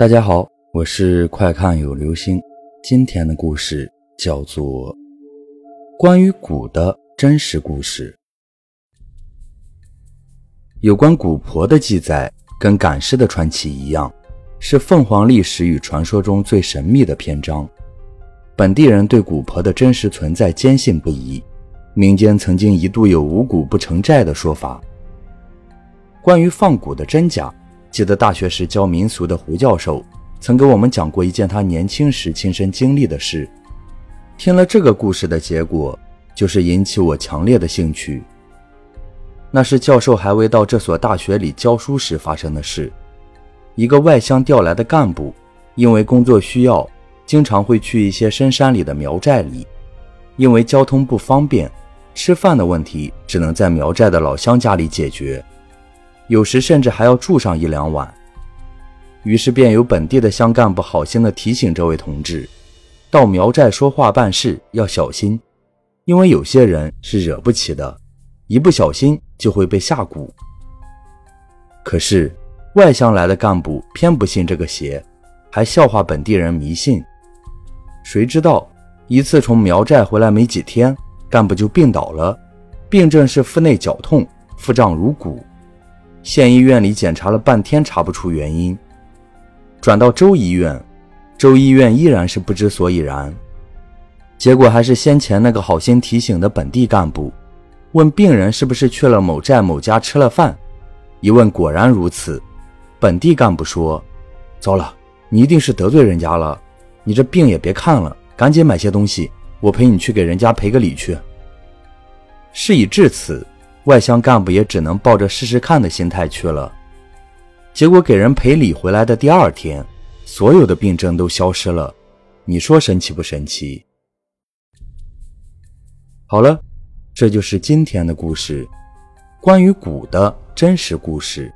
大家好，我是快看有流星。今天的故事叫做《关于蛊的真实故事》。有关蛊婆的记载，跟赶尸的传奇一样，是凤凰历史与传说中最神秘的篇章。本地人对蛊婆的真实存在坚信不疑，民间曾经一度有五蛊不成债的说法。关于放蛊的真假。记得大学时教民俗的胡教授曾给我们讲过一件他年轻时亲身经历的事。听了这个故事的结果，就是引起我强烈的兴趣。那是教授还未到这所大学里教书时发生的事。一个外乡调来的干部，因为工作需要，经常会去一些深山里的苗寨里。因为交通不方便，吃饭的问题只能在苗寨的老乡家里解决。有时甚至还要住上一两晚，于是便有本地的乡干部好心的提醒这位同志，到苗寨说话办事要小心，因为有些人是惹不起的，一不小心就会被下蛊。可是外乡来的干部偏不信这个邪，还笑话本地人迷信。谁知道一次从苗寨回来没几天，干部就病倒了，病症是腹内绞痛，腹胀如鼓。县医院里检查了半天，查不出原因，转到州医院，州医院依然是不知所以然。结果还是先前那个好心提醒的本地干部，问病人是不是去了某寨某家吃了饭，一问果然如此。本地干部说：“糟了，你一定是得罪人家了，你这病也别看了，赶紧买些东西，我陪你去给人家赔个礼去。”事已至此。外乡干部也只能抱着试试看的心态去了，结果给人赔礼回来的第二天，所有的病症都消失了。你说神奇不神奇？好了，这就是今天的故事，关于蛊的真实故事。